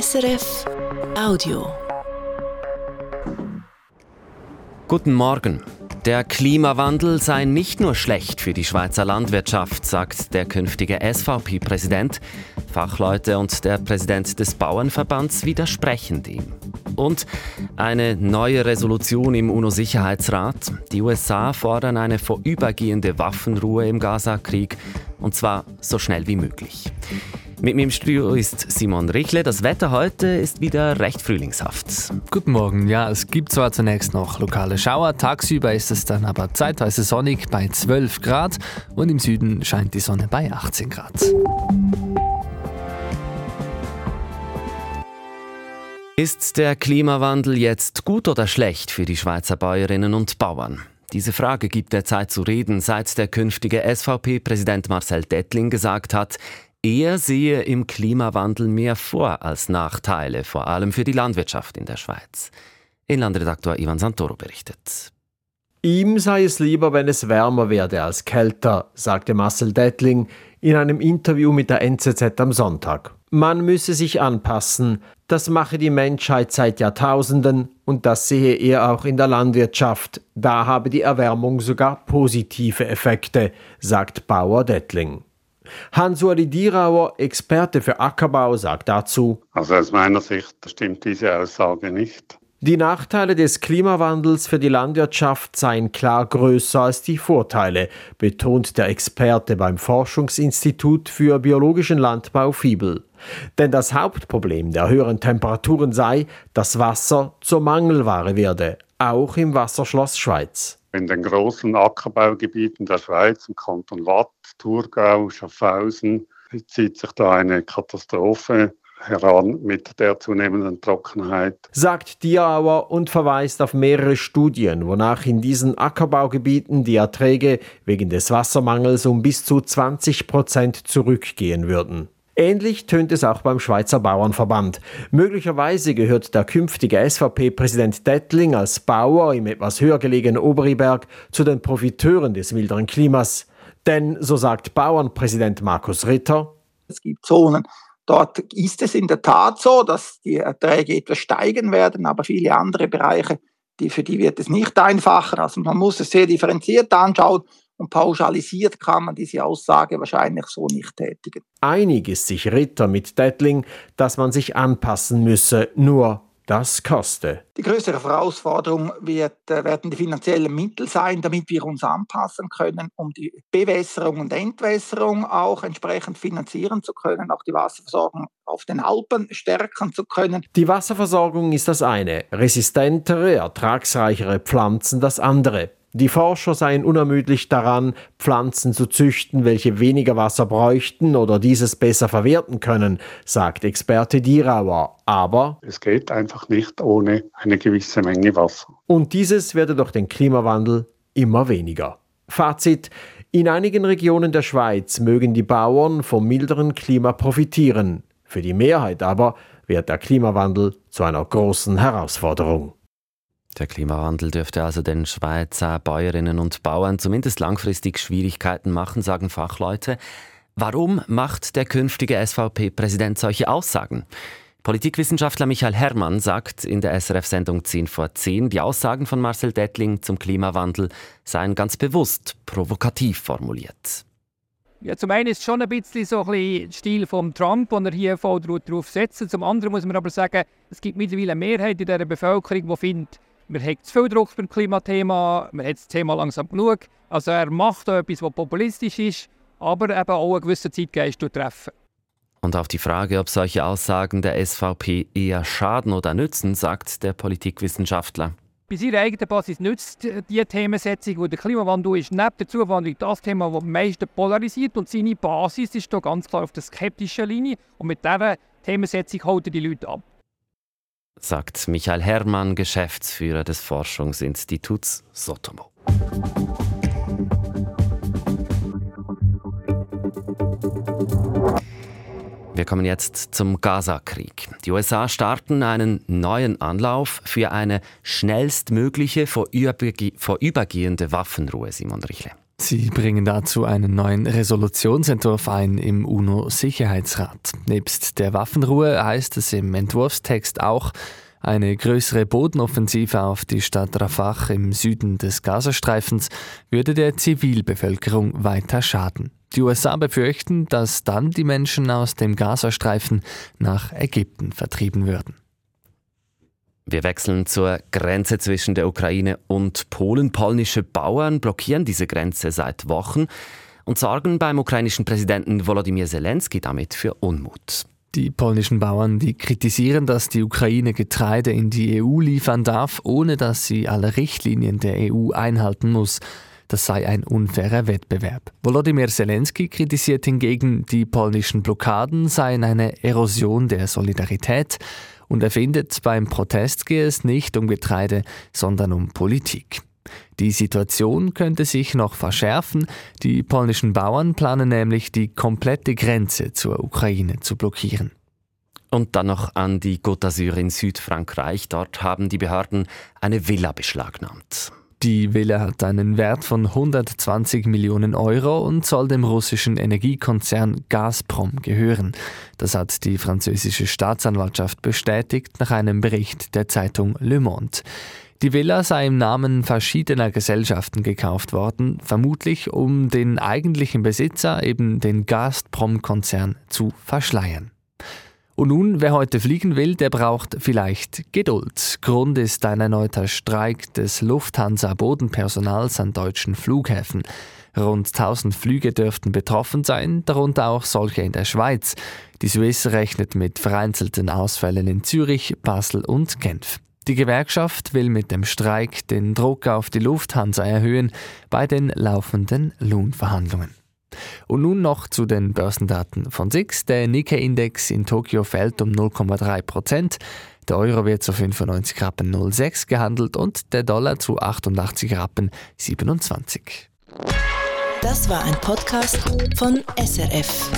SRF Audio. Guten Morgen. Der Klimawandel sei nicht nur schlecht für die Schweizer Landwirtschaft, sagt der künftige SVP-Präsident. Fachleute und der Präsident des Bauernverbands widersprechen dem. Und eine neue Resolution im UNO-Sicherheitsrat. Die USA fordern eine vorübergehende Waffenruhe im Gaza-Krieg, und zwar so schnell wie möglich. Mit mir im Studio ist Simon Richle. Das Wetter heute ist wieder recht frühlingshaft. Guten Morgen. Ja, es gibt zwar zunächst noch lokale Schauer, tagsüber ist es dann aber zeitweise sonnig bei 12 Grad und im Süden scheint die Sonne bei 18 Grad. Ist der Klimawandel jetzt gut oder schlecht für die Schweizer Bäuerinnen und Bauern? Diese Frage gibt er Zeit zu reden, seit der künftige SVP-Präsident Marcel Dettling gesagt hat, er sehe im Klimawandel mehr Vor- als Nachteile, vor allem für die Landwirtschaft in der Schweiz. Inlandredaktor Ivan Santoro berichtet. Ihm sei es lieber, wenn es wärmer werde als kälter, sagte Marcel Dettling in einem Interview mit der NZZ am Sonntag. Man müsse sich anpassen, das mache die Menschheit seit Jahrtausenden und das sehe er auch in der Landwirtschaft. Da habe die Erwärmung sogar positive Effekte, sagt Bauer Dettling. Hans-Uli Dierauer, Experte für Ackerbau, sagt dazu: Also aus meiner Sicht stimmt diese Aussage nicht. Die Nachteile des Klimawandels für die Landwirtschaft seien klar größer als die Vorteile, betont der Experte beim Forschungsinstitut für biologischen Landbau Fiebel. Denn das Hauptproblem der höheren Temperaturen sei, dass Wasser zur Mangelware werde, auch im Wasserschloss Schweiz. In den großen Ackerbaugebieten der Schweiz, im Kanton Watt, Thurgau, Schaffhausen, zieht sich da eine Katastrophe heran mit der zunehmenden Trockenheit. Sagt Dierauer und verweist auf mehrere Studien, wonach in diesen Ackerbaugebieten die Erträge wegen des Wassermangels um bis zu 20 Prozent zurückgehen würden. Ähnlich tönt es auch beim Schweizer Bauernverband. Möglicherweise gehört der künftige SVP-Präsident Dettling als Bauer im etwas höher gelegenen Oberiberg zu den Profiteuren des milderen Klimas. Denn, so sagt Bauernpräsident Markus Ritter, es gibt Zonen, dort ist es in der Tat so, dass die Erträge etwas steigen werden, aber viele andere Bereiche, die, für die wird es nicht einfacher. Also man muss es sehr differenziert anschauen und pauschalisiert kann man diese Aussage wahrscheinlich so nicht tätigen. Einig ist sich Ritter mit Dettling, dass man sich anpassen müsse, nur das koste. Die größere Herausforderung wird, äh, werden die finanziellen Mittel sein, damit wir uns anpassen können, um die Bewässerung und Entwässerung auch entsprechend finanzieren zu können, auch die Wasserversorgung auf den Alpen stärken zu können. Die Wasserversorgung ist das eine, resistentere, ertragsreichere Pflanzen das andere. Die Forscher seien unermüdlich daran, Pflanzen zu züchten, welche weniger Wasser bräuchten oder dieses besser verwerten können, sagt Experte Dierauer. Aber es geht einfach nicht ohne eine gewisse Menge Wasser. Und dieses werde durch den Klimawandel immer weniger. Fazit. In einigen Regionen der Schweiz mögen die Bauern vom milderen Klima profitieren. Für die Mehrheit aber wird der Klimawandel zu einer großen Herausforderung. Der Klimawandel dürfte also den Schweizer Bäuerinnen und Bauern zumindest langfristig Schwierigkeiten machen, sagen Fachleute. Warum macht der künftige SVP-Präsident solche Aussagen? Politikwissenschaftler Michael Herrmann sagt in der SRF-Sendung 10 vor 10, die Aussagen von Marcel Dettling zum Klimawandel seien ganz bewusst provokativ formuliert. Ja, zum einen ist es schon ein bisschen so ein Stil von Trump, den er hier voll drauf setzt. Zum anderen muss man aber sagen, es gibt mittlerweile eine Mehrheit in der Bevölkerung, die findet, wir haben zu viel Druck beim Klimathema, wir haben das Thema langsam genug. Also er macht etwas, was populistisch ist, aber eben auch einen gewissen Zeitgeist treffen. Und auf die Frage, ob solche Aussagen der SVP eher schaden oder nützen, sagt der Politikwissenschaftler. Bei seiner eigenen Basis nützt die Themensetzung, wo der Klimawandel ist, neben der Zuwanderung das Thema, das am meisten polarisiert. Und seine Basis ist da ganz klar auf der skeptischen Linie. Und mit dieser Themensetzung holt er die Leute ab sagt Michael Herrmann, Geschäftsführer des Forschungsinstituts Sotomo. Wir kommen jetzt zum Gaza-Krieg. Die USA starten einen neuen Anlauf für eine schnellstmögliche vorübergehende Waffenruhe, Simon Richle. Sie bringen dazu einen neuen Resolutionsentwurf ein im UNO-Sicherheitsrat. Nebst der Waffenruhe heißt es im Entwurfstext auch, eine größere Bodenoffensive auf die Stadt Rafah im Süden des Gazastreifens würde der Zivilbevölkerung weiter schaden. Die USA befürchten, dass dann die Menschen aus dem Gazastreifen nach Ägypten vertrieben würden. Wir wechseln zur Grenze zwischen der Ukraine und Polen. Polnische Bauern blockieren diese Grenze seit Wochen und sorgen beim ukrainischen Präsidenten Volodymyr Zelensky damit für Unmut. Die polnischen Bauern, die kritisieren, dass die Ukraine Getreide in die EU liefern darf, ohne dass sie alle Richtlinien der EU einhalten muss. Das sei ein unfairer Wettbewerb. Volodymyr Zelensky kritisiert hingegen, die polnischen Blockaden seien eine Erosion der Solidarität und er findet, beim Protest gehe es nicht um Getreide, sondern um Politik. Die Situation könnte sich noch verschärfen. Die polnischen Bauern planen nämlich, die komplette Grenze zur Ukraine zu blockieren. Und dann noch an die Côte d'Azur in Südfrankreich. Dort haben die Behörden eine Villa beschlagnahmt. Die Villa hat einen Wert von 120 Millionen Euro und soll dem russischen Energiekonzern Gazprom gehören. Das hat die französische Staatsanwaltschaft bestätigt nach einem Bericht der Zeitung Le Monde. Die Villa sei im Namen verschiedener Gesellschaften gekauft worden, vermutlich um den eigentlichen Besitzer, eben den Gazprom-Konzern, zu verschleiern. Und nun, wer heute fliegen will, der braucht vielleicht Geduld. Grund ist ein erneuter Streik des Lufthansa-Bodenpersonals an deutschen Flughäfen. Rund 1000 Flüge dürften betroffen sein, darunter auch solche in der Schweiz. Die Swiss rechnet mit vereinzelten Ausfällen in Zürich, Basel und Genf. Die Gewerkschaft will mit dem Streik den Druck auf die Lufthansa erhöhen bei den laufenden Lohnverhandlungen. Und nun noch zu den Börsendaten von SIX. Der Nikkei-Index in Tokio fällt um 0,3 Prozent. Der Euro wird zu 95 Rappen 06 gehandelt und der Dollar zu 88 Rappen 27. Das war ein Podcast von SRF.